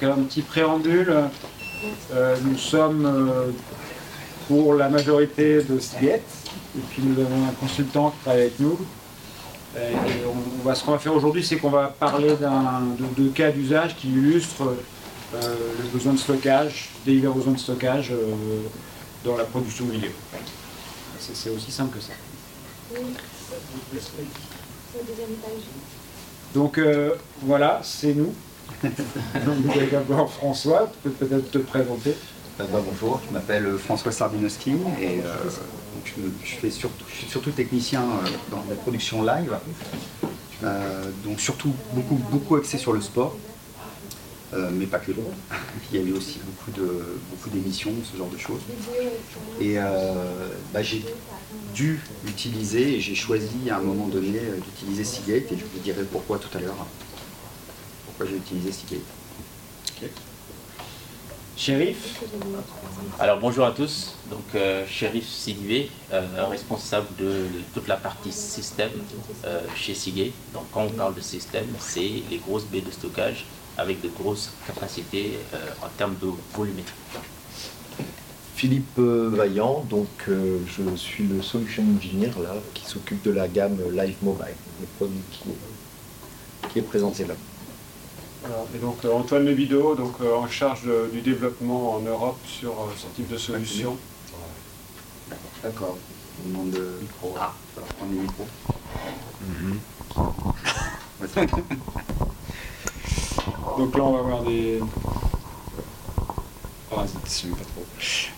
Donc un petit préambule. Euh, nous sommes euh, pour la majorité de Seagate, et puis nous avons un consultant qui travaille avec nous. Et on, va, ce qu'on va faire aujourd'hui, c'est qu'on va parler de, de, cas d'usage qui illustrent le besoin de stockage, des divers besoins de stockage dans la production vidéo. C'est aussi simple que ça. Donc euh, voilà, c'est nous. Donc d'abord François, tu peux peut-être te présenter. Euh, bah, bonjour, je m'appelle François Sardinowski et euh, je, suis surtout technicien dans la production live. donc surtout beaucoup, beaucoup axé sur le sport. mais pas que Il y a eu aussi beaucoup de beaucoup d'émissions, ce genre de choses. Et bah, j'ai dû utiliser et j'ai choisi à un moment donné euh, d'utiliser Seagate et je vous dirai pourquoi tout à l'heure. Pourquoi j'ai utilisé Seagate. Okay. Shérif Alors bonjour à tous, donc euh, Shérif Sidivé, euh, responsable de toute la partie système chez Seagate. Donc quand on parle de système, c'est les grosses baies de stockage avec de grosses capacités en termes de volumétrie. Philippe euh, Vaillant, donc euh, je suis le solution engineer là, qui s'occupe de la gamme Live Mobile, le produit qui est, présenté là. Et donc euh, Antoine Lebido, donc en charge du développement en Europe sur ce type de solution. D'accord. On demande de micro. Ah, prendre les micros. donc là on va voir des. Ah, pas trop.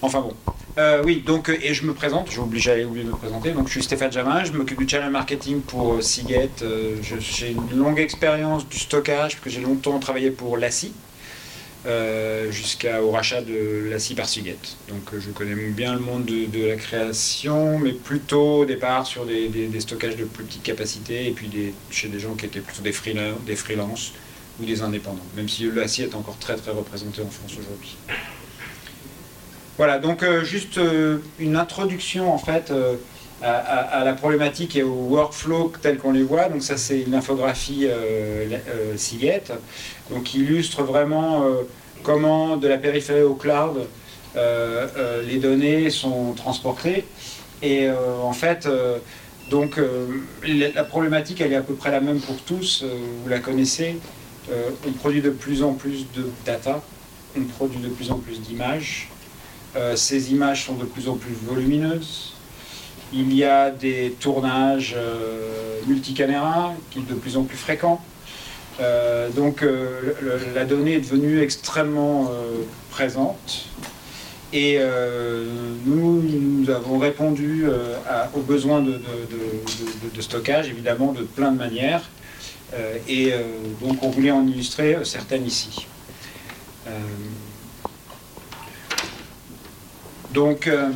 Enfin bon. Euh, oui, donc, euh, et je me présente, j'ai oublié, oublié de me présenter. Donc, je suis Stéphane Jamin, je m'occupe du channel marketing pour euh, Seagate. j'ai une longue expérience du stockage, parce que j'ai longtemps travaillé pour l'ACI, jusqu'au rachat de l'ACI par Seagate. Donc, je connais bien le monde de, la création, mais plutôt au départ sur des, stockages de plus petite capacité, et puis chez des gens qui étaient plutôt des, freelance, des freelances ou des indépendants, même si l'ACI est encore très très représenté en France aujourd'hui. Voilà, donc euh, juste euh, une introduction en fait euh, à, la problématique et au workflow tel qu'on les voit. Donc ça c'est une infographie Seagate, donc qui illustre vraiment comment de la périphérie au cloud les données sont transportées. Et en fait, donc la problématique elle est à peu près la même pour tous, vous la connaissez. on produit de plus en plus de data, on produit de plus en plus d'images, euh, ces images sont de plus en plus volumineuses. Il y a des tournages euh, multicaméras qui sont de plus en plus fréquents. Euh, donc la donnée est devenue extrêmement présente. Et nous, nous avons répondu aux besoins de, de, stockage, évidemment, de plein de manières. et donc on voulait en illustrer certaines ici. Donc euh,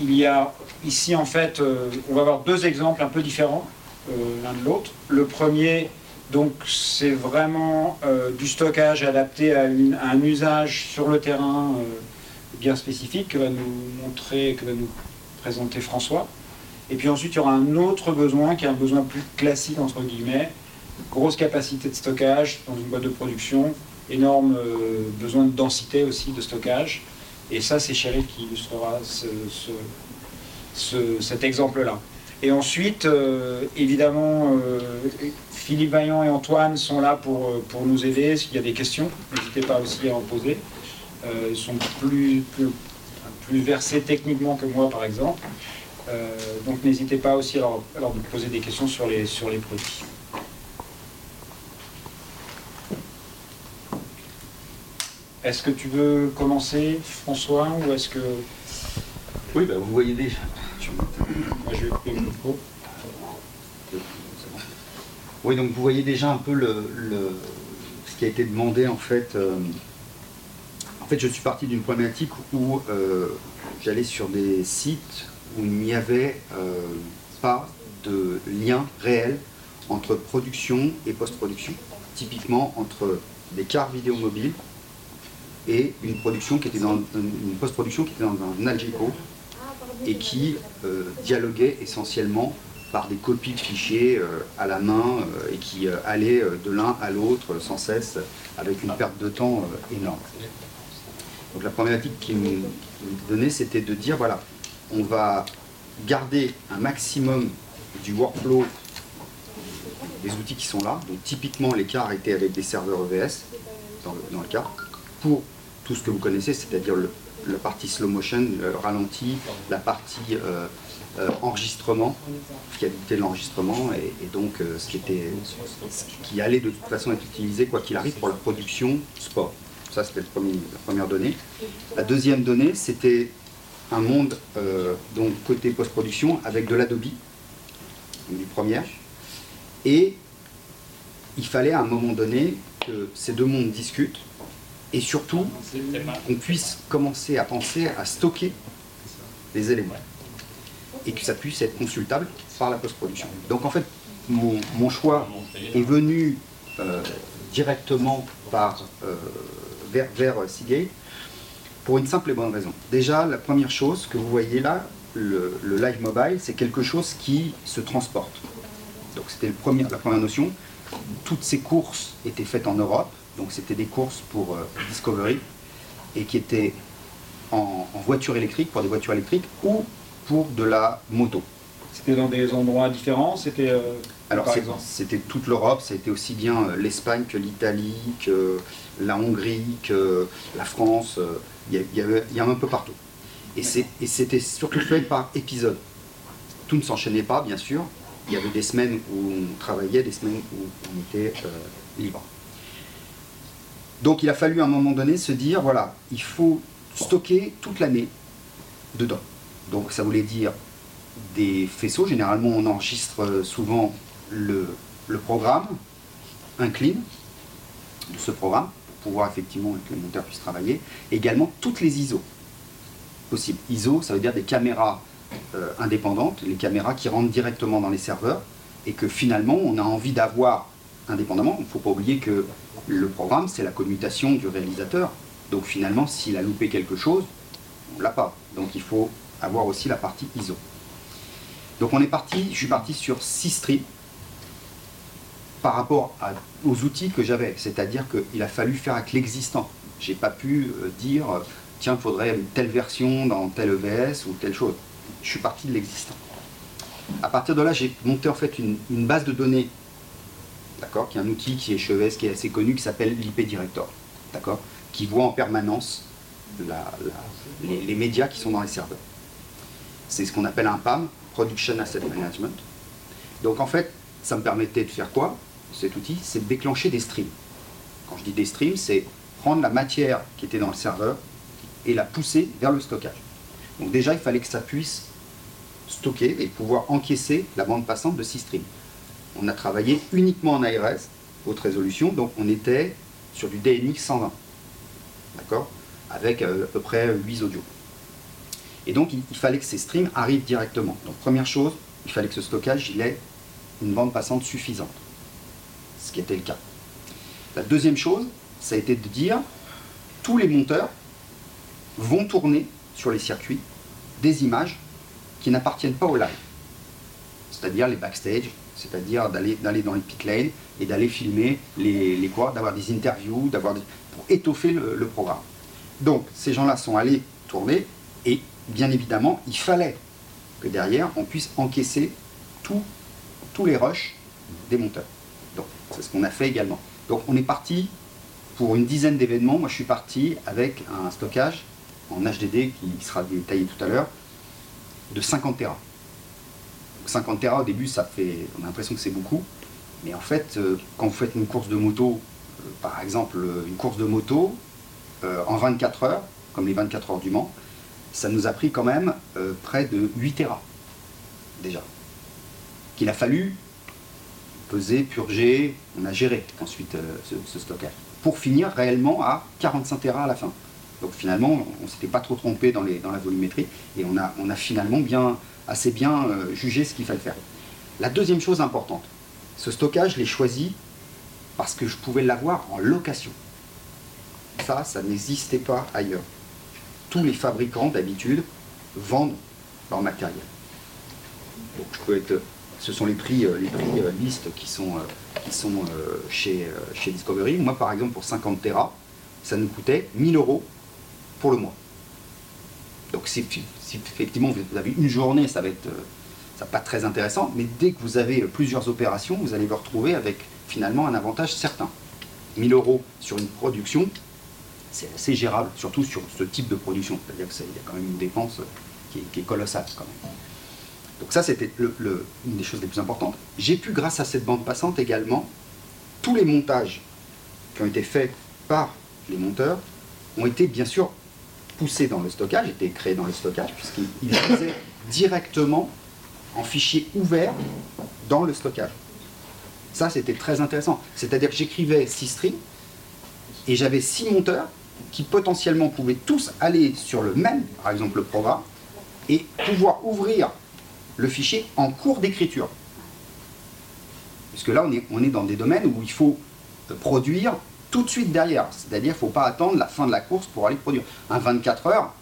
il y a ici en fait, euh, on va avoir deux exemples un peu différents euh, l'un de l'autre. Le premier, donc c'est vraiment du stockage adapté à, un usage sur le terrain bien spécifique que va nous montrer, que va nous présenter François. Et puis ensuite, il y aura un autre besoin qui est un besoin plus classique, entre guillemets, grosse capacité de stockage dans une boîte de production, énorme besoin de densité aussi de stockage. Et ça, c'est Shérif qui illustrera cet exemple-là. Et ensuite, euh, évidemment, euh, Philippe Vaillant et Antoine sont là pour, euh, pour nous aider. S'il y a des questions, n'hésitez pas aussi à en poser. ils sont plus, plus, plus, versés techniquement que moi, par exemple. donc n'hésitez pas aussi à leur, à poser des questions sur les, sur les produits. Est-ce que tu veux commencer, François, ou est-ce que... Oui, bah, vous voyez déjà. Moi, je vais couper le micro. Oui, donc vous voyez déjà un peu le, ce qui a été demandé en fait. Euh, en fait, je suis parti d'une problématique où euh, j'allais sur des sites où il n'y avait euh, pas de lien réel entre production et post-production. Typiquement entre des cartes vidéo mobiles et une production qui était dans une post-production qui était dans un Algeco et qui euh, dialoguait essentiellement par des copies de fichiers à la main et qui allaient de l'un à l'autre sans cesse avec une perte de temps énorme. Donc la problématique qui nous donnait, c'était de dire, voilà, on va garder un maximum du workflow des outils qui sont là. Donc typiquement, l'écart était avec des serveurs EVS, dans le, cas, pour tout ce que vous connaissez, c'est-à dire la partie slow motion, le ralenti, la partie euh, euh, enregistrement, fiabilité de l'enregistrement, et, donc euh, ce, qui était, qui allait de toute façon être utilisé, quoi qu'il arrive, pour la production sport. Ça, c'était la première donnée. La deuxième donnée, c'était un monde, donc côté post-production, avec de l'Adobe, une première. Et il fallait à un moment donné que ces deux mondes discutent et surtout qu'on puisse commencer à penser à stocker les éléments et que ça puisse être consultable par la post-production. Donc en fait, mon, choix est venu euh, directement par, euh, vers, vers Seagate pour une simple et bonne raison. Déjà, la première chose que vous voyez là, le, le live mobile, c'est quelque chose qui se transporte. Donc c'était la première notion. Toutes ces courses étaient faites en Europe, donc c'était des courses pour euh, Discovery, et qui étaient en, voiture électrique, pour des voitures électriques, ou pour de la moto. C'était dans des endroits différents C'était euh, Alors c'était toute l'Europe, ça a été aussi bien euh, l'Espagne que l'Italie, que la Hongrie, que la France, il y, y, a un peu partout. Et c'était surtout fait par épisode. Tout ne s'enchaînait pas, bien sûr, il y avait des semaines où on travaillait, des semaines où on était euh, libre. Donc il a fallu à un moment donné se dire, voilà, il faut stocker toute l'année dedans. Donc ça voulait dire des faisceaux, généralement on enregistre souvent le, programme, un clean de ce programme, pour pouvoir effectivement que le monteur puisse travailler, également toutes les ISO possibles. ISO, ça veut dire des caméras euh, indépendantes, les caméras qui rentrent directement dans les serveurs, et que finalement on a envie d'avoir indépendamment. Il ne faut pas oublier que le programme, c'est la commutation du réalisateur. Donc finalement, s'il a loupé quelque chose, on ne l'a pas. Donc il faut avoir aussi la partie ISO. Donc on est parti, je suis parti sur 6 streams par rapport aux outils que j'avais. C'est-à-dire qu'il a fallu faire avec l'existant. J'ai pas pu euh, dire, tiens, il faudrait telle version dans tel EVS ou telle chose je suis parti de l'existant. À partir de là, j'ai monté en fait une, base de données, d'accord, qui est un outil qui est Cheves, qui est assez connu, qui s'appelle l'IP Director, qui voit en permanence les, médias qui sont dans les serveurs. C'est ce qu'on appelle un PAM, Production Asset Management. Donc en fait, ça me permettait de faire quoi Cet outil, c'est de déclencher des streams. Quand je dis des streams, c'est prendre la matière qui était dans le serveur et la pousser vers le stockage. Donc déjà, il fallait que ça puisse stocker et pouvoir encaisser la bande passante de 6 streams. On a travaillé uniquement en ARS, haute résolution, donc on était sur du DNX 120, d'accord Avec euh, à peu près 8 audios. Et donc il, fallait que ces streams arrivent directement. Donc première chose, il fallait que ce stockage ait une bande passante suffisante, ce qui était le cas. La deuxième chose, ça a été de dire tous les monteurs vont tourner sur les circuits des images qui n'appartiennent pas au live. C'est-à-dire les backstage, c'est-à-dire d'aller dans les pit lanes et d'aller filmer les, les quoi, d'avoir des interviews, d'avoir pour étoffer le, programme. Donc ces gens-là sont allés tourner et bien évidemment il fallait que derrière on puisse encaisser tous les rushs des monteurs. Donc c'est ce qu'on a fait également. Donc on est parti pour une dizaine d'événements. Moi je suis parti avec un stockage en HDD qui sera détaillé tout à l'heure, de 50 Tera. 50 Tera au début, ça fait, on a l'impression que c'est beaucoup, mais en fait, euh, quand vous faites une course de moto, euh, par exemple une course de moto, euh, en 24 heures, comme les 24 heures du Mans, ça nous a pris quand même près de 8 Tera, déjà. Qu'il a fallu peser, purger, on a géré ensuite ce, ce stockage, pour finir réellement à 45 Tera à la fin. Donc finalement, on ne s'était pas trop trompé dans, la volumétrie et on a, finalement bien, assez bien euh, jugé ce qu'il fallait faire. La deuxième chose importante, ce stockage, je l'ai choisi parce que je pouvais l'avoir en location. Ça, ça n'existait pas ailleurs. Tous les fabricants, d'habitude, vendent leur matériel. Donc je peux être ce sont les prix, euh, les prix euh, listes qui sont, euh, qui sont euh, chez, euh, chez Discovery. Moi, par exemple, pour 50 Tera, ça nous coûtait 1000 euros pour le mois. Donc, si, effectivement vous avez une journée, ça va être euh, va pas très intéressant, mais dès que vous avez euh, plusieurs opérations, vous allez vous retrouver avec finalement un avantage certain. 1000 euros sur une production, c'est assez gérable, surtout sur ce type de production. C'est-à-dire qu'il y a quand même une dépense qui est, qui est colossale quand même. Donc ça, c'était le- le- une des choses les plus importantes. J'ai pu, grâce à cette bande passante également, tous les montages qui ont été faits par les monteurs ont été bien sûr poussés dans le stockage, étaient créés dans le stockage, puisqu'ils ils faisaient directement en fichier ouvert dans le stockage. Ça, c'était très intéressant. C'est-à-dire que j'écrivais six strings et j'avais six monteurs qui potentiellement pouvaient tous aller sur le même, par exemple le programme, et pouvoir ouvrir le fichier en cours d'écriture. Puisque là, on est, on est dans des domaines où il faut produire tout de suite derrière. C'est-à-dire qu'il ne faut pas attendre la fin de la course pour aller produire. Un 24 heures,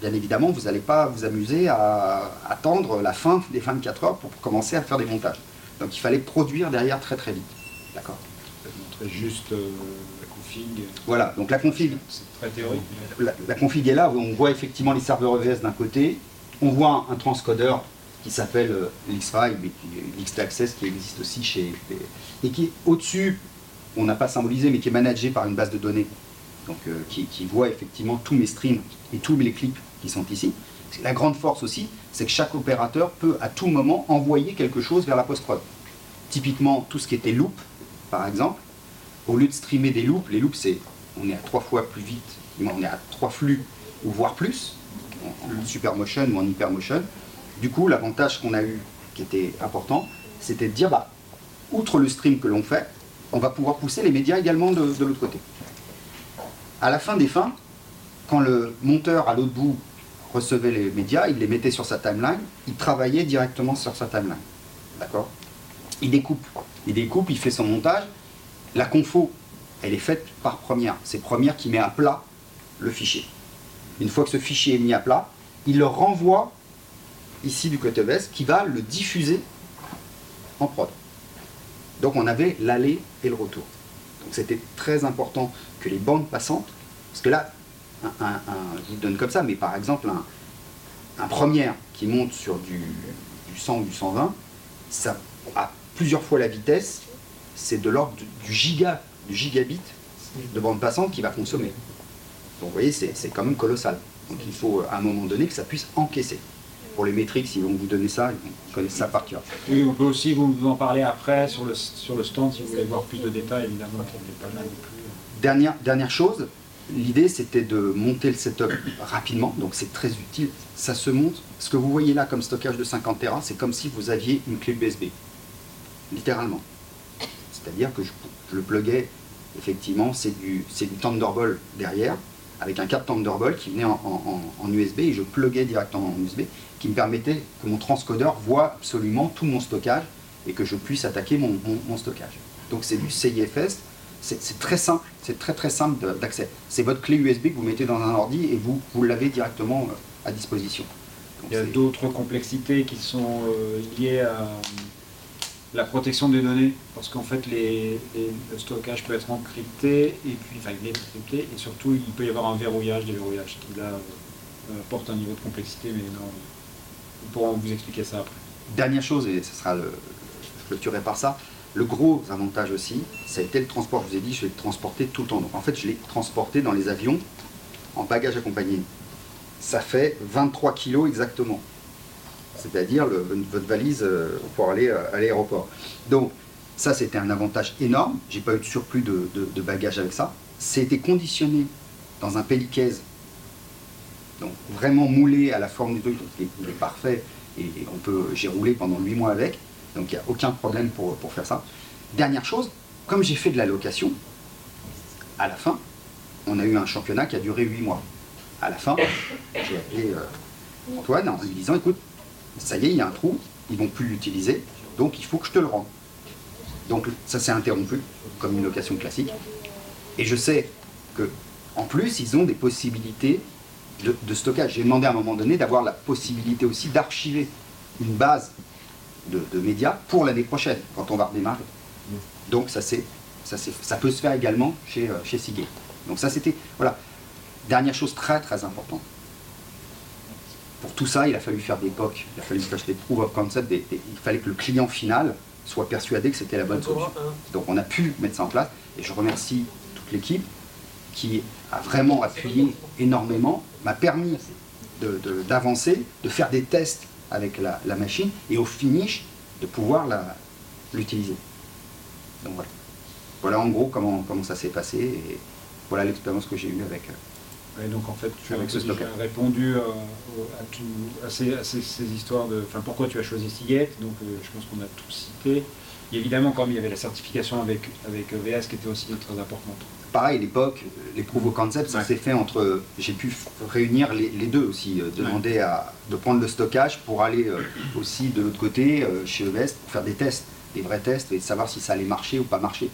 bien évidemment, vous n'allez pas vous amuser à attendre la fin des 24 heures pour commencer à faire des montages. Donc il fallait produire derrière très très vite. D'accord? Je vais te montrer juste euh, la config. Voilà, donc la config, C'est très théorique. la, la config est là, on voit effectivement les serveurs EVS d'un côté, on voit un transcodeur qui s'appelle euh, l'X5, mais qui- existe aussi chez... et qui est au-dessus, on n'a pas symbolisé, mais qui est managé par une base de données, donc euh, qui, qui voit effectivement tous mes streams et tous les clips qui sont ici. La grande force aussi, c'est que chaque opérateur peut à tout moment envoyer quelque chose vers la post-prod. Typiquement, tout ce qui était loop, par exemple, au lieu de streamer des loops, les loops, c'est on est à trois fois plus vite, on est à trois flux, ou voire plus, en, en super motion ou en hyper motion. Du coup, l'avantage qu'on a eu, qui était important, c'était de dire, bah, outre le stream que l'on fait, on va pouvoir pousser les médias également de, l'autre côté. À la fin des fins, quand le monteur à l'autre bout recevait les médias, il les mettait sur sa timeline, il travaillait directement sur sa timeline. D'accord? Il découpe. Il découpe, il fait son montage. La confo, elle est faite par première. C'est première qui met à plat le fichier. Une fois que ce fichier est mis à plat, il le renvoie ici du côté OBS qui va le diffuser en prod. Donc on avait l'aller et le retour. Donc c'était très important que les bandes passantes, parce que là, je vous donne comme ça, mais par exemple un, première qui monte sur du, du 100 ou du 120, ça a plusieurs fois la vitesse, c'est de l'ordre du, giga, du gigabit de bande passante qui va consommer. Donc vous voyez, c'est quand même colossal. Donc il faut à un moment donné que ça puisse encaisser. Pour les métriques, si vont vous donner ça, ils connaissent ça par cœur. Oui, on peut aussi vous, en parler après sur le, sur le stand si vous voulez voir plus de détails, évidemment, qui n'est pas là non plus. Dernière, dernière chose, l'idée c'était de monter le setup rapidement, donc c'est très utile. Ça se monte, ce que vous voyez là comme stockage de 50 Tera, c'est comme si vous aviez une clé USB, littéralement. C'est-à-dire que je, je le pluguais, effectivement, c'est du, Thunderbolt derrière, avec un câble Thunderbolt qui venait en, en- en- en USB, et je pluguais directement en USB, qui me permettait que mon transcodeur voit absolument tout mon stockage, et que je puisse attaquer mon, mon- mon stockage. Donc c'est du CIFS, c'est très simple, c'est très très simple d'accès. C'est votre clé USB que vous mettez dans un ordi et vous, vous l'avez directement euh, à disposition. Donc Il y a d'autres complexités qui sont euh, liées à euh, la protection des données, parce qu'en fait, les, les- le stockage peut être encrypté, et puis, enfin, il est encrypté, et surtout, il peut y avoir un verrouillage, des verrouillages qui, là, euh, portent un niveau de complexité, mais non, nous pourrons vous expliquer ça après. Dernière chose, et ce sera le, je clôturerai par ça, le gros avantage aussi, ça a été le transport. Je vous ai dit, je vais le transporter tout le temps. Donc en fait, je l'ai transporté dans les avions en bagage accompagné. Ça fait 23 kilos exactement. C'est-à-dire votre valise euh, pour aller euh, à l'aéroport. Donc ça, c'était un avantage énorme. J'ai pas eu de surplus de bagages avec ça. C'était conditionné dans un pellicaise donc vraiment moulé à la forme du truc, donc il est, parfait et on peut, j'ai roulé pendant 8 mois avec, donc il n'y a aucun problème pour, pour faire ça. Dernière chose, comme j'ai fait de la location, à la fin, on a eu un championnat qui a duré 8 mois. À la fin, j'ai appelé euh, Antoine en lui disant écoute, ça y est, il y a un trou, ils vont plus l'utiliser, donc il faut que je te le rende. Donc ça s'est interrompu, comme une location classique. Et je sais que en plus, ils ont des possibilités de, de stockage. J'ai demandé à un moment donné d'avoir la possibilité aussi d'archiver une base de, de médias pour l'année prochaine, quand on va redémarrer. Donc ça, c'est, ça, c'est- ça peut se faire également chez, euh, chez Seagate. Donc ça, c'était... Voilà. Dernière chose très très importante. Pour tout ça, il a fallu faire des POC, il a fallu faire des proof of concept, des- des- il fallait que le client final soit persuadé que c'était la bonne solution. Donc on a pu mettre ça en place et je remercie toute l'équipe qui a vraiment appuyé énormément, m'a permis de- de- d'avancer, de, faire des tests avec la, la machine et au finish de pouvoir l'utiliser. Donc voilà. Voilà en gros comment, comment ça s'est passé et voilà l'expérience que j'ai eue avec. euh, Ouais, donc en fait, tu as ce déjà répondu euh, à, tout- à ces, à ces- ces histoires de. Enfin, pourquoi tu as choisi Seagate Donc, euh, je pense qu'on a tout cité. Et évidemment, comme il y avait la certification avec, avec EVS qui était aussi très importante. Pareil, l'époque, les proof of concept, ça Ouais. s'est fait entre. J'ai pu réunir les, les deux aussi, euh, demander à, de prendre le stockage pour aller euh, aussi de l'autre côté, euh, chez EVS, pour faire des tests, des vrais tests et savoir si ça allait marcher ou pas marcher.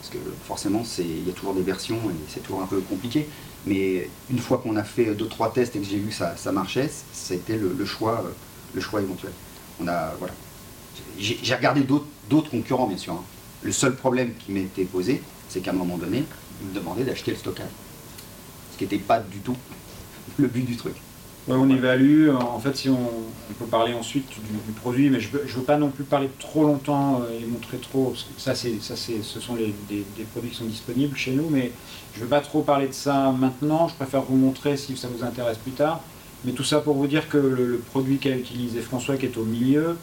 Parce que forcément, il y a toujours des versions et c'est toujours un peu compliqué. Mais une fois qu'on a fait deux trois tests et que j'ai vu que ça, ça marchait, c'était le, le choix, le choix éventuel. On a voilà. J'ai regardé d'autres concurrents bien sûr. hein. Le seul problème qui m'était posé, c'est qu'à un moment donné, me demandaient d'acheter le stockage. Ce qui n'était pas du tout le but du truc. Ouais, on évalue, en fait, si on, peut parler ensuite du, du produit, mais je ne veux pas non plus parler trop longtemps euh, et montrer trop, parce que ça, c'est, ça c'est, ce sont des, produits qui sont disponibles chez nous, mais je ne veux pas trop parler de ça maintenant, je préfère vous montrer si ça vous intéresse plus tard. Mais tout ça pour vous dire que le, produit qu'a utilisé François, qui est au milieu,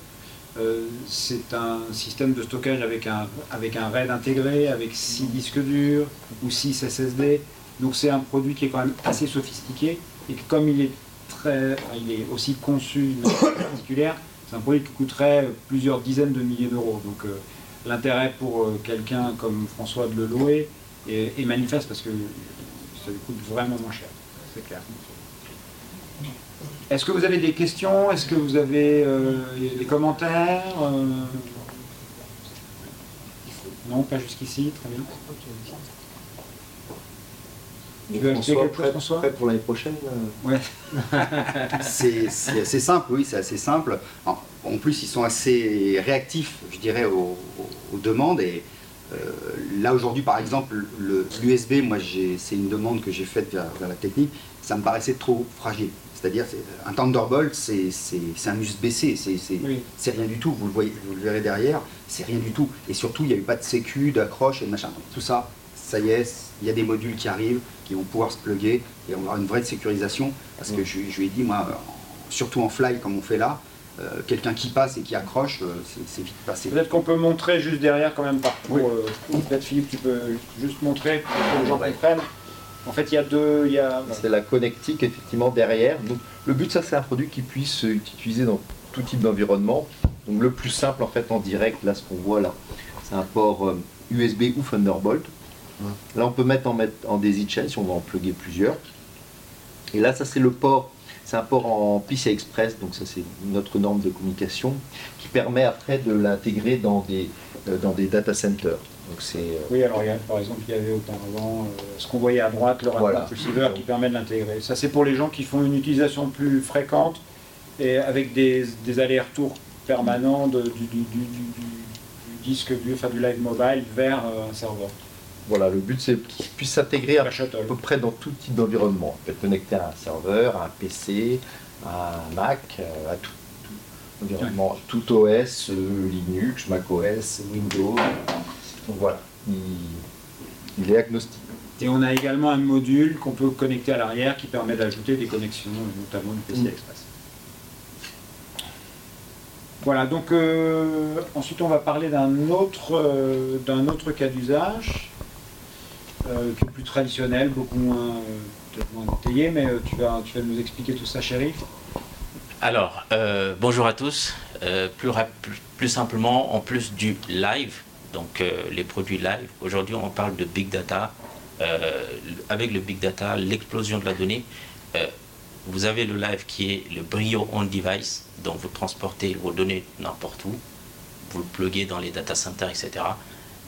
c'est un système de stockage avec un, avec un RAID intégré, avec 6 disques durs ou 6 SSD. Donc c'est un produit qui est quand même assez sophistiqué et que comme il est très, il est aussi conçu d'une manière particulière, c'est un produit qui coûterait plusieurs dizaines de milliers d'euros. Donc euh, l'intérêt pour euh, quelqu'un comme François de le louer est, est manifeste parce que ça lui coûte vraiment moins cher, c'est clair. Est-ce que vous avez des questions? Est-ce que vous avez euh, des commentaires? Euh, Non, pas jusqu'ici, très bien. Tu veux François, quelque chose, François? prêt pour l'année prochaine euh, Ouais. C'est c'est assez simple, oui, c'est assez simple. En, en plus, ils sont assez réactifs, je dirais, aux, demandes. Et euh, là, aujourd'hui, par exemple, l'USB, moi, j'ai- c'est une demande que j'ai faite vers, vers la technique. Ça me paraissait trop fragile. C'est-à-dire, c'est- un Thunderbolt, c'est un USB-C, c'est c'est- Oui. rien du tout. Vous le, voyez, vous le verrez derrière, c'est rien du tout. Et surtout, il n'y a eu pas de sécu, d'accroche et de machin. Tout ça, ça y est, il y a des modules qui arrivent, qui vont pouvoir se plugger et on aura une vraie sécurisation. Parce que je, je lui ai dit, moi, surtout en fly comme on fait là, euh, quelqu'un qui passe et qui accroche, euh, c'est c'est vite passé. Peut-être qu'on peut montrer juste derrière quand même par Oui. euh, Peut-être Philippe, tu peux juste montrer pour que les gens comprennent. En fait, il y a deux. A... C'est la connectique effectivement derrière. Donc, le but, ça, c'est un produit qui puisse être utilisé dans tout type d'environnement. Donc le plus simple en fait en direct, là ce qu'on voit là, c'est un port euh, USB ou Thunderbolt. Là on peut mettre en, mettre en daisy chain si on va en plugger plusieurs. Et là ça c'est le port, c'est un port en PCI Express, donc ça c'est notre norme de communication qui permet après de l'intégrer dans des, euh, dans des data centers. Donc euh, Oui, alors il y a, par exemple, il y avait auparavant euh, ce qu'on voyait à droite, le Voilà. receiver qui permet de l'intégrer. Ça, c'est pour les gens qui font une utilisation plus fréquente et avec des, des allers-retours permanents de- du, du- du- du- du disque, du, enfin, du live mobile vers euh, un serveur. voilà, le but c'est qu'il puisse s'intégrer à peu près dans tout type d'environnement. On peut être connecté à un serveur, à un PC, à un Mac, euh, à tout, tout environnement, tout OS, Linux, Mac OS, Windows. Donc voilà, il, il est agnostique. Et on a également un module qu'on peut connecter à l'arrière qui permet d'ajouter des connexions, notamment du PCI. Express. Voilà, donc euh, ensuite on va parler d'un autre, euh, d'un autre cas d'usage, euh, qui est plus traditionnel, beaucoup moins, euh, peut-être moins détaillé, mais euh, tu, vas, tu vas nous expliquer tout ça, Shérif. Alors, euh, bonjour à tous. Euh, plus, rap- plus, plus simplement, en plus du live, donc euh, les produits live, aujourd'hui on parle de big data. Euh, avec le big data, l'explosion de la donnée, euh, vous avez le live qui est le brio on device, donc vous transportez vos données n'importe où, vous le pluguez dans les data centers, etc.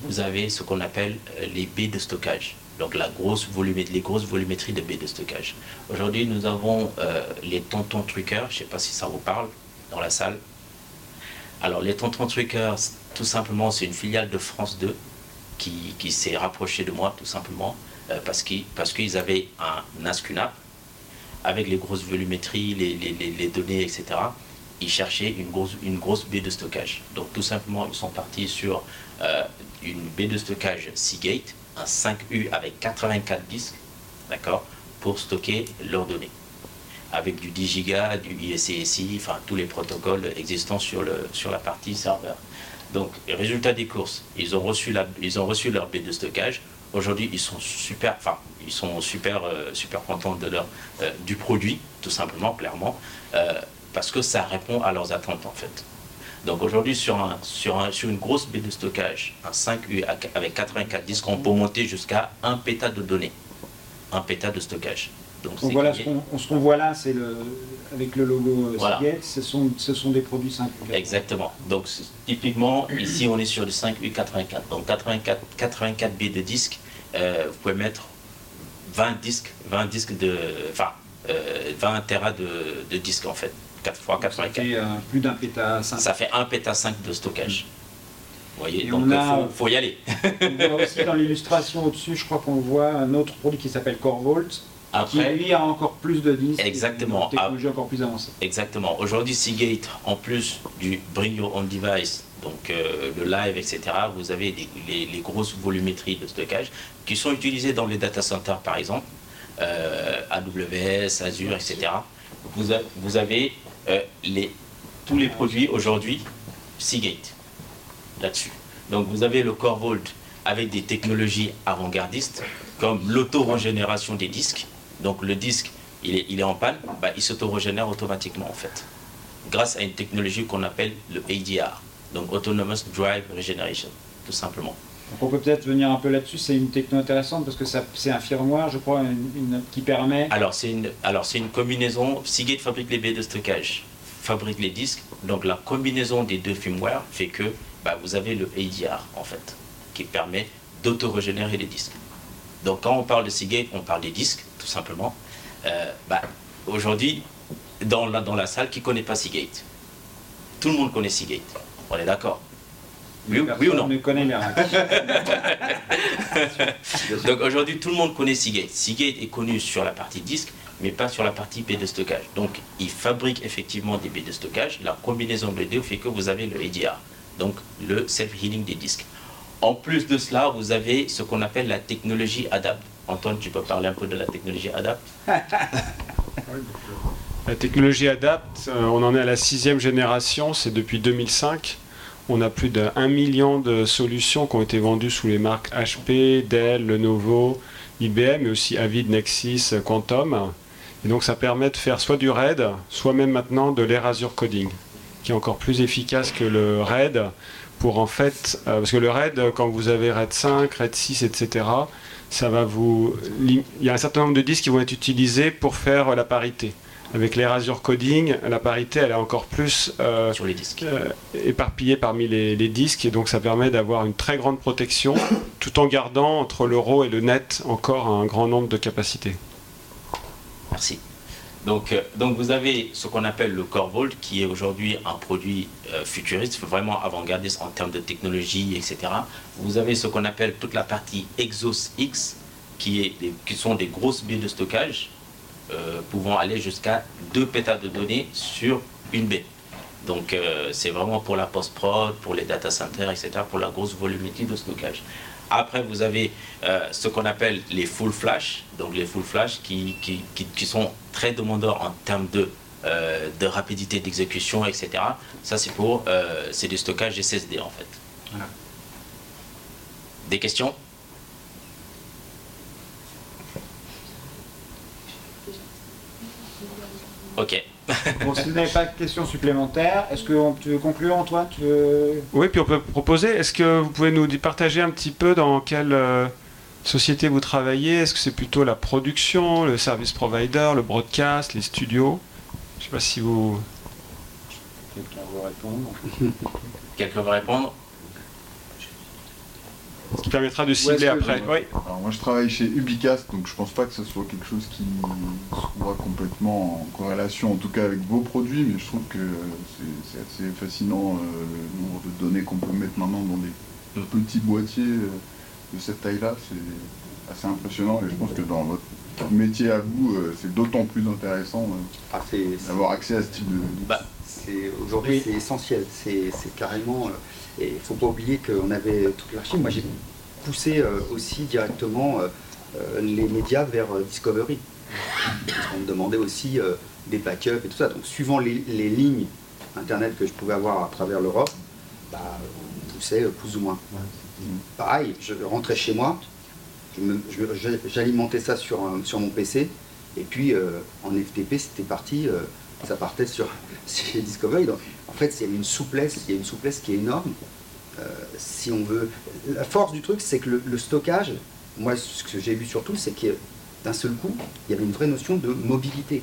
Vous avez ce qu'on appelle les baies de stockage, donc la grosse volumé- les grosses volumétries de baies de stockage. Aujourd'hui, nous avons les tontons truqueurs, je ne sais pas si ça vous parle, dans la salle. Alors, les tontons truckers, tout simplement, c'est une filiale de France 2 qui, s'est rapprochée de moi, tout simplement, euh, parce qu'ils avaient un ASCUNAP avec les grosses volumétries, les, données, etc. Ils cherchaient une grosse, une grosse baie de stockage. Donc, tout simplement, ils sont partis sur euh, une baie de stockage Seagate, un 5U avec 84 disques, d'accord, pour stocker leurs données avec du 10 giga, du ISCSI, enfin tous les protocoles existants sur, le, sur la partie serveur. Donc, résultat des courses, ils ont reçu, la, ils ont reçu leur baie de stockage. Aujourd'hui, ils sont super, enfin, ils sont super, euh, super contents de leur, euh, du produit, tout simplement, clairement, euh, parce que ça répond à leurs attentes en fait. Donc aujourd'hui, sur, un, sur, un, sur une grosse baie de stockage, un 5U avec 84 disques, on peut monter jusqu'à 1 péta de données, 1 péta de stockage. Donc, Donc voilà, ce qu'on voit là, c'est le, avec le logo voilà. Seagate, ce sont, ce sont des produits 5U. Exactement. Donc typiquement, ici on est sur du 5U84. Donc 84, 84 B de disques, euh, vous pouvez mettre 20 disques, 20 disques de. Enfin, euh, 20 Tera de, de disques en fait. 4 x 84. Ça fait euh, plus d'un péta 5. Ça fait 1 péta 5 de stockage. Vous voyez, Et donc il faut, faut, y aller. on voit aussi dans l'illustration au-dessus, je crois qu'on voit un autre produit qui s'appelle CoreVault après, qui lui a encore plus de disques, exactement, une technologie encore plus avancée. Exactement. Aujourd'hui, Seagate, en plus du Bring Your Own Device, donc euh, le live, etc., vous avez des, les, les, grosses volumétries de stockage qui sont utilisées dans les data centers, par exemple, euh, AWS, Azure, etc. Vous, a, vous avez euh, les, tous les produits aujourd'hui Seagate là-dessus. Donc vous avez le Core Vault avec des technologies avant-gardistes comme l'auto-régénération des disques donc le disque, il est, il est en panne, bah, il s'auto-régénère automatiquement en fait, grâce à une technologie qu'on appelle le ADR, donc Autonomous Drive Regeneration, tout simplement. Donc on peut peut-être venir un peu là-dessus, c'est une techno intéressante parce que c'est un firmware, je crois, une, une, qui permet... Alors c'est une, une combinaison, Seagate fabrique les baies de stockage, fabrique les disques, donc la combinaison des deux firmware fait que bah, vous avez le ADR en fait, qui permet d'auto-régénérer les disques. Donc quand on parle de Seagate, on parle des disques, tout simplement. Euh, bah, Aujourd'hui, dans la, dans la salle, qui ne connaît pas Seagate Tout le monde connaît Seagate. On est d'accord oui, oui, ou non ne connaît Donc aujourd'hui, tout le monde connaît Seagate. Seagate est connu sur la partie disque, mais pas sur la partie baie de stockage. Donc, il fabrique effectivement des baies de stockage. La combinaison des deux fait que vous avez le ADR, donc le self-healing des disques. En plus de cela, vous avez ce qu'on appelle la technologie ADAPT. Antoine, tu peux parler un peu de la technologie ADAPT La technologie ADAPT, euh, on en est à la sixième génération, c'est depuis 2005. On a plus d'un million de solutions qui ont été vendues sous les marques HP, Dell, Lenovo, IBM, mais aussi Avid, Nexus, Quantum. Et donc ça permet de faire soit du RAID, soit même maintenant de l'Erasure Coding, qui est encore plus efficace que le RAID pour en fait, euh, parce que le RAID, quand vous avez RAID 5, RAID 6, etc., ça va vous, il y a un certain nombre de disques qui vont être utilisés pour faire la parité. Avec l'Erasure Coding, la parité, elle est encore plus euh, Sur les disques. Euh, éparpillée parmi les, les, disques, et donc ça permet d'avoir une très grande protection, tout en gardant entre l'euro et le net encore un grand nombre de capacités. Merci. Donc, euh, donc vous avez ce qu'on appelle le Core Vault, qui est aujourd'hui un produit euh, futuriste, vraiment avant-gardiste en termes de technologie, etc. Vous avez ce qu'on appelle toute la partie Exos X, qui, sont des grosses baies de stockage, euh, pouvant aller jusqu'à 2 pétas de données sur une baie. Donc c'est vraiment pour la post-prod, pour les data centers, etc., pour la grosse volumétrie de stockage. Après, vous avez euh, ce qu'on appelle les full flash, donc les full flash qui, qui, qui, qui sont très demandeurs en termes de, euh, de rapidité d'exécution, etc. Ça, c'est pour euh, c'est du stockage SSD en fait. Voilà. Des questions? Bon, si vous n'avez pas de questions supplémentaires, est-ce que tu veux conclure, Antoine tu veux... Oui, puis on peut proposer, est-ce que vous pouvez nous partager un petit peu dans quelle euh, société vous travaillez? Est-ce que c'est plutôt la production, le service provider, le broadcast, les studios? Je ne sais pas si vous... Quelqu'un veut répondre. Quelqu'un veut répondre? Ce qui permettra de cibler après. Oui. Alors moi je travaille chez Ubicast, donc je pense pas que ce soit quelque chose qui soit complètement en corrélation, en tout cas avec vos produits, mais je trouve que c'est assez fascinant euh, le nombre de données qu'on peut mettre maintenant dans des petits boîtiers euh, de cette taille-là, c'est assez impressionnant et je pense que dans votre métier à vous, euh, c'est d'autant plus intéressant ah, d'avoir accès à ce type de... Bah, Aujourd'hui c'est essentiel, c'est carrément... Et il ne faut pas oublier qu'on avait toute l'archive. Moi, j'ai poussé euh, aussi directement euh, euh, les médias vers Discovery. On me demandait aussi des backups et tout ça. Donc, suivant les, lignes Internet que je pouvais avoir à travers l'Europe, bah, on poussait plus ou moins. Pareil, je rentrais chez moi, j'alimentais ça sur, sur mon PC, et puis en FTP, c'était parti, ça partait sur, sur Discovery. Donc, en fait, il y a une souplesse, il y a une souplesse qui est énorme. Euh, si on veut, la force du truc, c'est que le, stockage, moi, ce que j'ai vu surtout, c'est que d'un seul coup, il y avait une vraie notion de mobilité.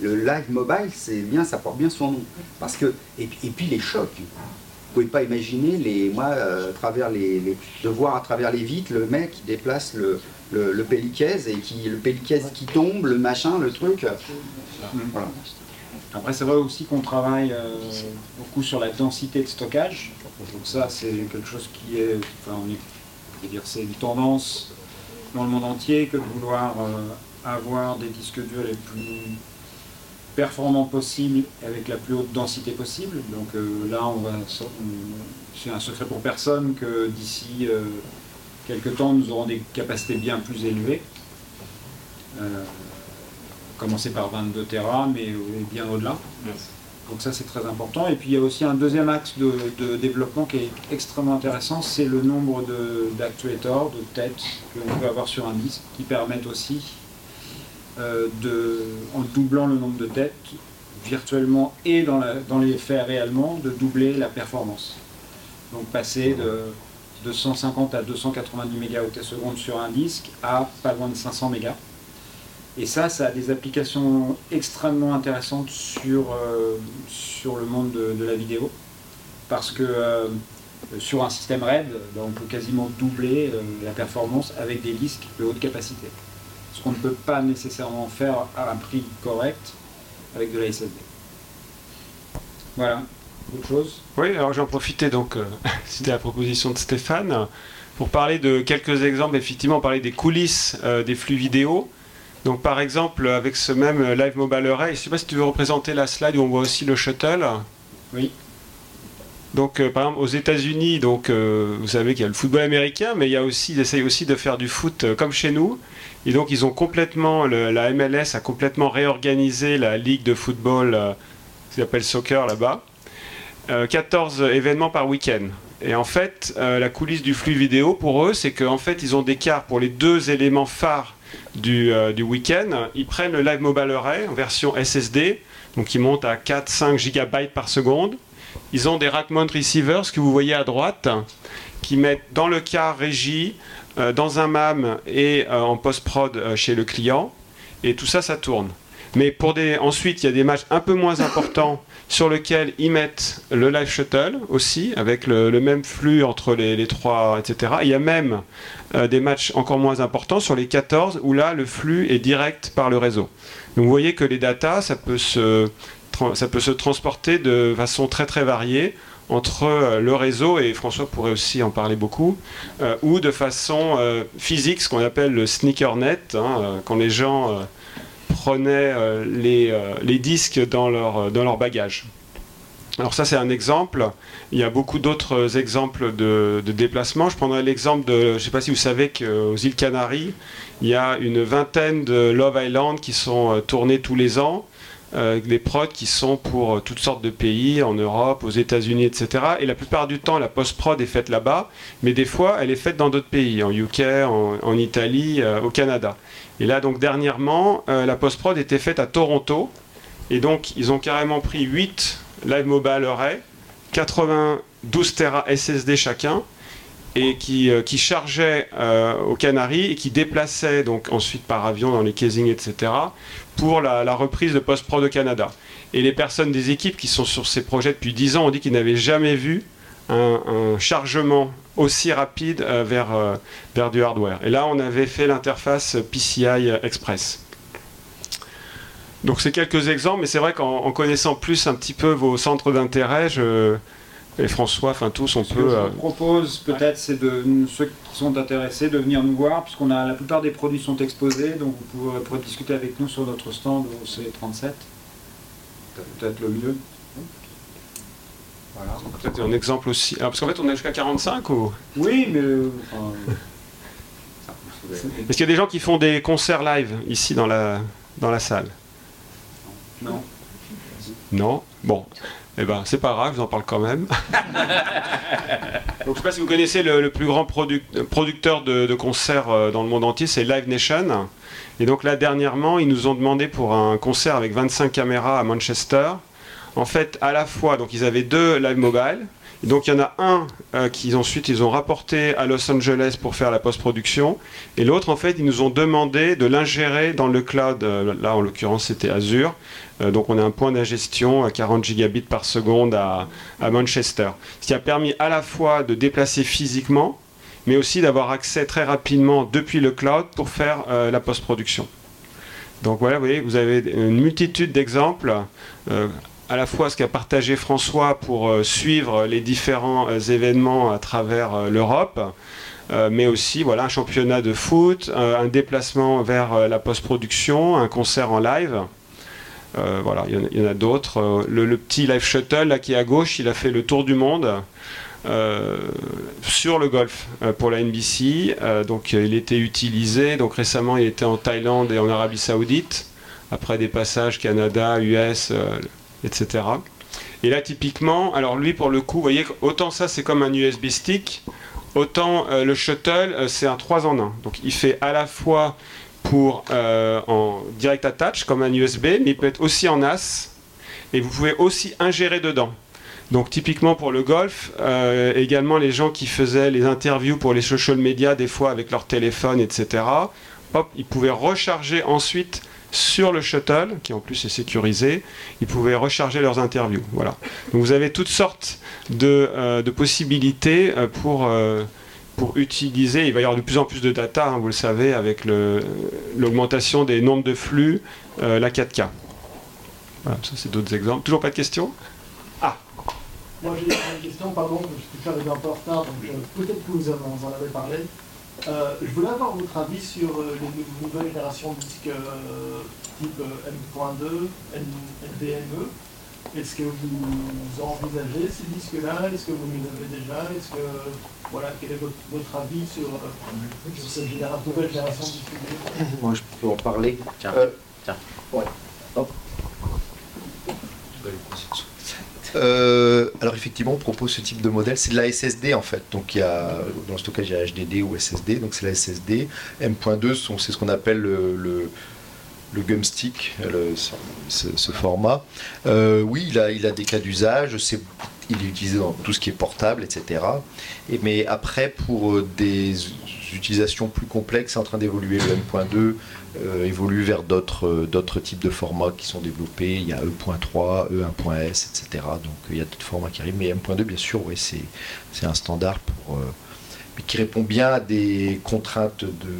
Le live mobile, c'est bien, ça porte bien son nom. Parce que, et, puis les chocs. Vous pouvez pas imaginer les, moi, euh, à travers les, de voir à travers les vitres le mec qui déplace le, le, et qui le péliquez qui tombe, le machin, le truc. Voilà. Après, c'est vrai aussi qu'on travaille euh, beaucoup sur la densité de stockage. Donc ça, c'est quelque chose qui est, enfin, on dire, c'est une tendance dans le monde entier que de vouloir euh, avoir des disques durs les plus performants possibles avec la plus haute densité possible. Donc euh, là, on va, c'est un secret pour personne que d'ici quelques temps, nous aurons des capacités bien plus élevées commencer par 22 Tera, mais bien au-delà. Donc ça c'est très important. Et puis il y a aussi un deuxième axe de, développement qui est extrêmement intéressant, c'est le nombre d'actuateurs, de, têtes que l'on peut avoir sur un disque, qui permettent aussi, euh, de, en doublant le nombre de têtes, virtuellement et dans, dans les faits réellement, de doubler la performance. Donc passer de, de 150 à 290 MHz sur un disque à pas loin de 500 MHz. Et ça, ça a des applications extrêmement intéressantes sur, euh, sur le monde de, la vidéo. Parce que euh, sur un système RAID, ben, on peut quasiment doubler euh, la performance avec des disques de haute capacité. Ce qu'on ne peut pas nécessairement faire à un prix correct avec de la SSD. Voilà. Autre chose? Oui, alors j'en profitais donc, c'était la proposition de Stéphane, pour parler de quelques exemples, effectivement, parler des coulisses des flux vidéo. Donc par exemple, avec ce même Live Mobile Array, je ne sais pas si tu veux représenter la slide où on voit aussi le shuttle. Oui. Donc euh, par exemple aux États-Unis, donc euh, vous savez qu'il y a le football américain, mais il y a aussi, ils essayent aussi de faire du foot euh, comme chez nous. Et donc ils ont complètement, la MLS a complètement réorganisé la ligue de football, qui s'appelle soccer là-bas. 14 événements par week-end. Et en fait, la coulisse du flux vidéo pour eux, c'est qu'en fait ils ont des cartes pour les deux éléments phares euh, du, week-end, ils prennent le Live Mobile Array en version SSD, donc qui monte à 4-5 GB par seconde. Ils ont des rack mount receivers que vous voyez à droite, qui mettent dans le car régie, euh, dans un MAM et euh, en post-prod chez le client. Et tout ça, ça tourne. Mais pour des, ensuite, il y a des matchs un peu moins importants sur lesquels ils mettent le live shuttle aussi, avec le, même flux entre les, trois, etc. Il y a même euh, des matchs encore moins importants sur les 14 où là, le flux est direct par le réseau. Donc vous voyez que les datas, ça peut se, ça peut se transporter de façon très très variée entre euh, le réseau, et François pourrait aussi en parler beaucoup, euh, ou de façon physique, ce qu'on appelle le sneakernet, hein, quand les gens prenaient euh, les, euh, les, disques dans leur, euh, dans leur bagage. Alors ça c'est un exemple. Il y a beaucoup d'autres exemples de, déplacements. Je prendrai l'exemple de, je ne sais pas si vous savez qu'aux îles Canaries, il y a une vingtaine de Love Island qui sont tournés tous les ans. Des prods qui sont pour toutes sortes de pays, en Europe, aux États-Unis, etc. Et la plupart du temps, la post-prod est faite là-bas, mais des fois, elle est faite dans d'autres pays, en UK, en, Italie, au Canada. Et là, donc dernièrement, euh, la post-prod était faite à Toronto. Et donc, ils ont carrément pris 8 Live Mobile Array, 92 Tera SSD chacun, et qui, euh, euh, aux Canaries et qui déplaçaient donc ensuite par avion dans les casings, etc., pour la, reprise de post-prod au Canada. Et les personnes des équipes qui sont sur ces projets depuis 10 ans ont dit qu'ils n'avaient jamais vu un, chargement aussi rapide vers, vers du hardware. Et là, on avait fait l'interface PCI Express. Donc c'est quelques exemples, mais c'est vrai qu'en connaissant plus un petit peu vos centres d'intérêt, et François, enfin tous, on Ce peut. Que je euh, vous propose peut-être, c'est de ceux qui sont intéressés de venir nous voir, puisqu'on a la plupart des produits sont exposés, donc vous pourrez, pourrez discuter avec nous sur notre stand au C37. C'est peut-être le mieux. Voilà. Peut-être un exemple aussi. Ah, parce qu'en fait, on est jusqu'à 45 ou? Oui, mais euh, enfin, Est-ce qu'il y a des gens qui font des concerts live ici dans la, dans la salle? Non. Non? Bon. Eh ben, c'est pas grave, je vous en parle quand même. Donc, je sais pas si vous connaissez le, le plus grand produc- producteur de, de concerts euh, dans le monde entier, c'est Live Nation. Et donc là, dernièrement, ils nous ont demandé pour un concert avec 25 caméras à Manchester. En fait, à la fois, donc ils avaient deux Live Mobile. Donc il y en a un euh, qu'ils ensuite ils ont rapporté à Los Angeles pour faire la post-production. Et l'autre, en fait, ils nous ont demandé de l'ingérer dans le cloud. Euh, là, en l'occurrence, c'était Azure. Euh, donc on a un point d'ingestion à 40 gigabits par seconde à, à Manchester. Ce qui a permis à la fois de déplacer physiquement, mais aussi d'avoir accès très rapidement depuis le cloud pour faire euh, la post-production. Donc voilà, vous voyez, vous avez une multitude d'exemples, euh, à la fois ce qu'a partagé François pour euh, suivre les différents euh, événements à travers euh, l'Europe, mais aussi voilà, un championnat de foot, un déplacement vers la post-production, un concert en live. Voilà, il y en a- d'autres. Le, petit live shuttle là, qui est à gauche, il a fait le tour du monde. sur le golf pour la NBC. Donc il était utilisé. Donc récemment il était en Thaïlande et en Arabie Saoudite. Après des passages Canada, US, etc. Et là typiquement, alors lui pour le coup, vous voyez, autant ça c'est comme un USB stick, autant euh, le shuttle euh, c'est un 3 en 1. Donc il fait à la fois pour euh, en direct attach comme un USB, mais il peut être aussi en NAS. Et vous pouvez aussi ingérer dedans. Donc typiquement pour le golf, également les gens qui faisaient les interviews pour les social media, des fois avec leur téléphone, etc. Hop, ils pouvaient recharger ensuite sur le shuttle, qui en plus est sécurisé, ils pouvaient recharger leurs interviews. Voilà. Donc vous avez toutes sortes de, euh, possibilités euh, pour, euh, pour utiliser. Il va y avoir de plus en plus de data, hein, vous le savez, avec l'augmentation des nombres de flux, la 4K. Voilà, ça c'est d'autres exemples. Toujours pas de questions? Moi j'ai une question, pardon, je suis arrivé un peu en retard, donc peut-être que vous en avez parlé. Euh, je voulais avoir votre avis sur euh, les nou- nouvelles générations de disques euh, type euh, M.2, N- NVMe. Est-ce que vous envisagez ces disques-là? Est-ce que vous les avez déjà? Est-ce que voilà, quel est votre, votre avis sur, sur cette génération, nouvelle génération de disques Moi, je peux en parler. Tiens, Euh, tiens. ouais. Hop. Euh, alors effectivement, on propose ce type de modèle. C'est de la SSD en fait. Donc il y a dans le stockage il y a HDD ou SSD. Donc c'est la SSD. M.2, sont- c'est ce qu'on appelle le, gumstick, ce format. Euh, oui, il a, il a des cas d'usage. C'est il est utilisé dans tout ce qui est portable, etc. Et, mais après, pour euh, des utilisations plus complexes, c'est en train d'évoluer. Le M.2 euh, évolue vers d'autres euh, d'autres types de formats qui sont développés. Il y a E.3, E1.S, etc. Donc il y a d'autres formats qui arrivent. Mais M.2, bien sûr, oui, c'est un standard pour, mais qui répond bien à des contraintes de,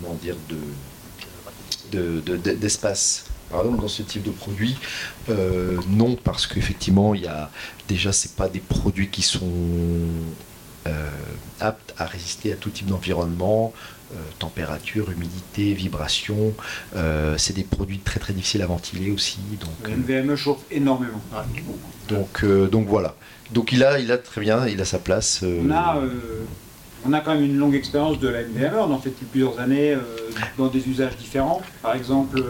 comment dire de- d'espace. Par exemple, dans ce type de produit, euh, non, parce qu'effectivement, il y a déjà, c'est pas des produits qui sont euh, aptes à résister à tout type d'environnement, euh, température, humidité, vibration. Euh, c'est des produits très très difficiles à ventiler aussi. Donc, Le NVMe chauffe énormément. donc, euh, donc voilà. Donc il a, il a très bien, il a sa place. On a, on a quand même une longue expérience de la NVMe, on en fait depuis plusieurs années dans des usages différents. Par exemple,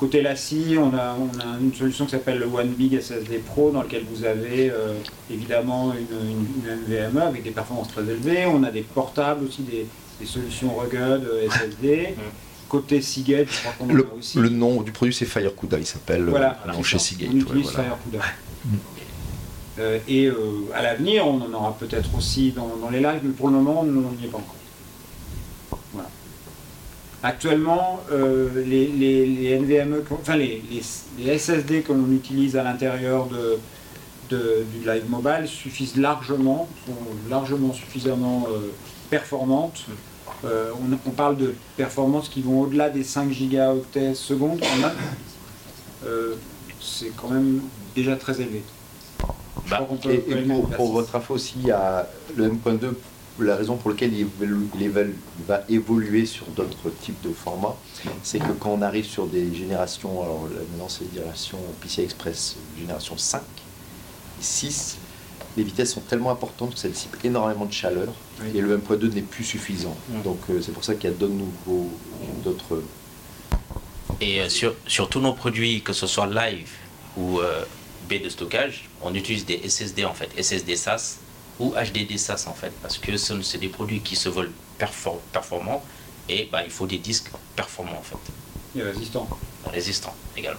côté LACI, on a, on a une solution qui s'appelle le One Big SSD Pro dans lequel vous avez euh, évidemment une, une- une NVMe avec des performances très élevées. On a des portables aussi, des, des solutions rugged euh, SSD. Côté Seagate, je crois qu'on en le, a aussi. le nom du produit c'est Firecuda, il s'appelle euh, Voilà, c'est chez. Seagate. On ouais, utilise voilà. Firecuda. Euh, et euh, à l'avenir, on en aura peut-être aussi dans, dans les lives, mais pour le moment, nous, on n'y est pas encore. Actuellement, euh, les, les- les NVMe, qu'on- enfin les, les- les SSD que l'on utilise à l'intérieur de, de- du live mobile suffisent largement, sont largement suffisamment euh, performantes. Euh, on, on parle de performances qui vont au-delà des 5 gigaoctets secondes c'est quand même déjà très élevé. Bah, Et, pour, votre info aussi, il y a le M.2, la raison pour laquelle il, va évoluer sur d'autres types de formats, c'est que quand on arrive sur des générations, alors là, maintenant c'est les générations PCI Express génération 5 et 6, les vitesses sont tellement importantes que ça dissipe énormément de chaleur Oui. et le M.2 n'est plus suffisant. Donc euh, c'est pour ça qu'il y a d'autres nouveaux, d'autres Et euh, sur, sur tous nos produits, que ce soit live ou euh, baie de stockage, on utilise des SSD en fait, SSD SAS ou HDD SAS en fait, parce que ce- c'est des produits qui se veulent perfor- performants et bah, il faut des disques performants en fait, Et résistant. résistants également.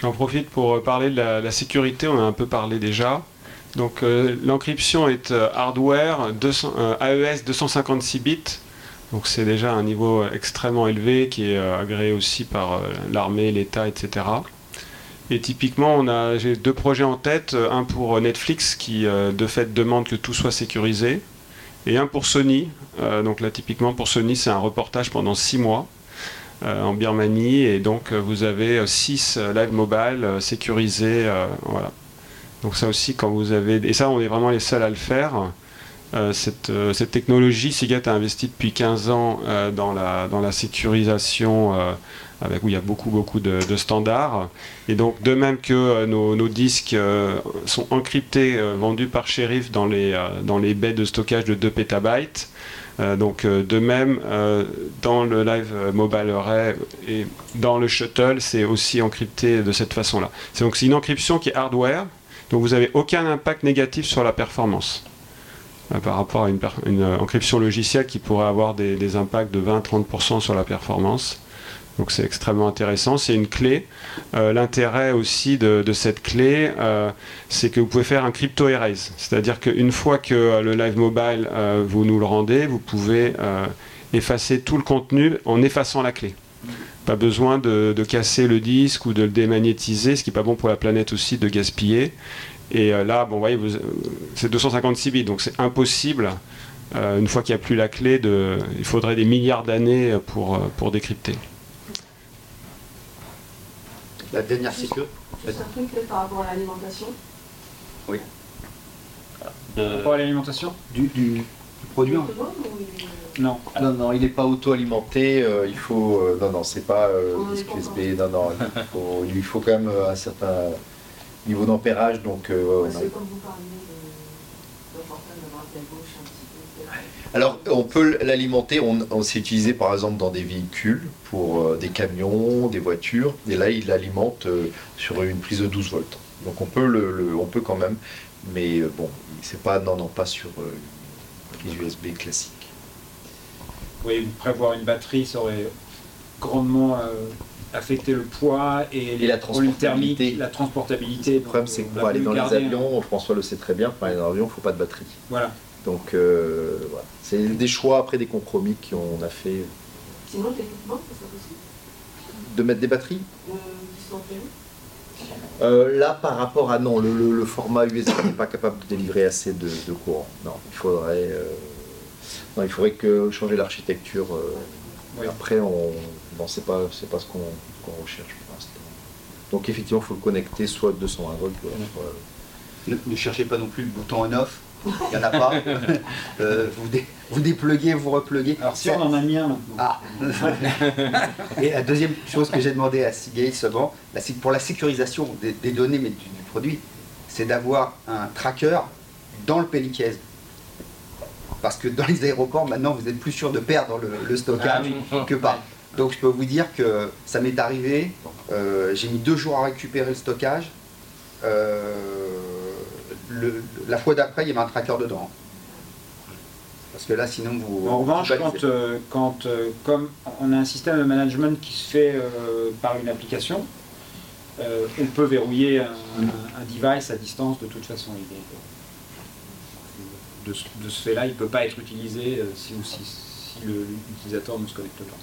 J'en profite pour euh, parler de la, la sécurité, on en a un peu parlé déjà. Donc euh, l'encryption est euh, hardware 200, euh, AES 256 bits. Donc c'est déjà un niveau extrêmement élevé qui est euh, agréé aussi par euh, l'armée, l'État, etc. Et typiquement, on a, j'ai deux projets en tête, un pour Netflix qui euh, de fait demande que tout soit sécurisé, et un pour Sony. Euh, donc là, typiquement pour Sony, c'est un reportage pendant six mois euh, en Birmanie, et donc vous avez 6 live mobile sécurisés, voilà. Donc ça aussi, quand vous avez, et ça, on est vraiment les seuls à le faire. Cette, technologie, Seagate a investi depuis 15 ans dans, la, sécurisation, avec, où il y a beaucoup, beaucoup de, standards. Et donc, de même que euh, nos, disques euh, sont encryptés, euh, vendus par Sheriff dans les, dans les baies de stockage de 2 pétabytes, donc de même, dans le Live Mobile Array et dans le Shuttle, c'est aussi encrypté de cette façon-là. C'est donc une encryption qui est hardware, donc vous n'avez aucun impact négatif sur la performance par rapport à une, encryption logicielle qui pourrait avoir des impacts de 20-30% sur la performance. Donc c'est extrêmement intéressant. C'est une clé. Euh, L'intérêt aussi de, cette clé, euh, c'est que vous pouvez faire un crypto erase. C'est-à-dire qu'une fois que euh, le live mobile, vous nous le rendez, vous pouvez effacer tout le contenu en effaçant la clé. Pas besoin de, casser le disque ou de le démagnétiser, ce qui n'est pas bon pour la planète aussi de gaspiller. Et là, bon, vous voyez, c'est 256 bits, donc c'est impossible. une fois qu'il n'y a plus la clé, il faudrait des milliards d'années pour décrypter. La dernière sécurité. Juste un truc par rapport à l'alimentation. De- Par rapport à l'alimentation Du, du- du produit ou il- Non. Non, non, il n'est pas auto-alimenté. euh, il faut. euh, non, non, c'est pas euh, USB. Non, non, il faut, il lui faut quand même euh, un certain niveau d'ampérage. Donc, euh, ouais, ouais, Parce non. que comme vous parliez de d'important d'avoir de la gauche un petit peu. peut-être. Alors, on peut l'alimenter. On, on s'est utilisé par exemple dans des véhicules pour euh, des camions, des voitures. Et là, il l'alimente euh, sur une prise de 12 volts. Donc, on peut le, le- on peut quand même. Mais euh, bon, c'est pas, non, non, pas sur les USB classiques. Oui, prévoir une batterie, ça aurait grandement affecté le poids et, Et la transportabilité. la transportabilité. Le problème, c'est que pour aller dans les avions, François le sait très bien, pour aller dans l'avion, il ne faut pas de batterie. Voilà. Donc, euh, voilà. C'est des choix après des compromis qu'on a fait Sinon, techniquement, c'est pas possible. de mettre des batteries. Euh. Euh, là, par rapport à non, le, le- le format USB n'est pas capable de délivrer assez de, de courant. Non, il faudrait, euh, non, il faudrait que changer l'architecture. euh, Oui. Après, on, non, c'est pas, c'est pas ce qu'on qu'on recherche pour l'instant. Donc, effectivement, il faut le connecter soit 220 volts, soit- Ne, ne cherchez pas non plus le bouton on-off. Il n'y en a pas. Euh, vous, dé, vous dépluguez, vous repluguez. Alors si on en a mis un maintenant. Ah Et la deuxième chose que j'ai demandé à Seagate seulement, pour la sécurisation des, des données mais du, du produit, c'est d'avoir un tracker dans le pellicaise. Parce que dans les aéroports, maintenant, vous êtes plus sûr de perdre le, le stockage que pas. Donc je peux vous dire que ça m'est arrivé, euh, j'ai mis deux jours à récupérer le stockage. Euh, le- la fois d'après, il y avait un tracker dedans. Parce que là, sinon, vous... En revanche, vous quand, euh, quand euh, comme on a un système de management qui se fait euh, par une application, on peut verrouiller un, device à distance de toute façon. De, ce- de ce fait-là, il ne peut pas être utilisé si, si, si l'utilisateur ne se connecte pas.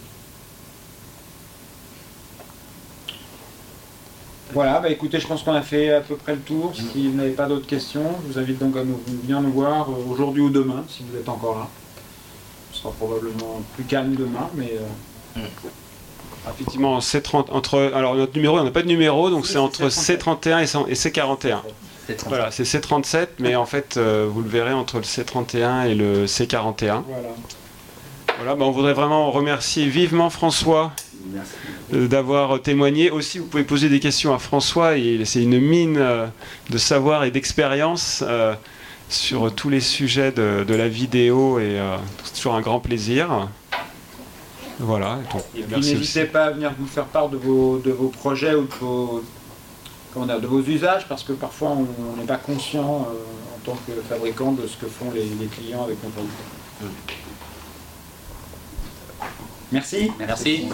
Voilà, bah écoutez, je pense qu'on a fait à peu près le tour. Si vous n'avez pas d'autres questions, je vous invite donc à nous, venir nous voir euh, aujourd'hui ou demain, si vous êtes encore là. Ce sera probablement plus calme demain, mais euh, Effectivement, C30, entre, alors notre numéro, on n'a pas de numéro, donc c'est entre c'est C31 et C- et C41. C'est très Voilà, c'est C37, mais en fait, euh, vous le verrez entre le C31 et le C41. voilà. Voilà, bah, on voudrait vraiment remercier vivement François d'avoir témoigné. Aussi, vous pouvez poser des questions à François, c'est une mine euh, de savoir et d'expérience euh, sur tous les sujets de, de la vidéo, et euh, c'est toujours un grand plaisir. Voilà, n'hésitez pas à venir nous faire part de vos, de vos projets ou de vos, comment dire, de vos usages, parce que parfois on on n'est pas conscient euh, en tant que fabricant de ce que font les, les clients avec nos produits. Merci. Merci.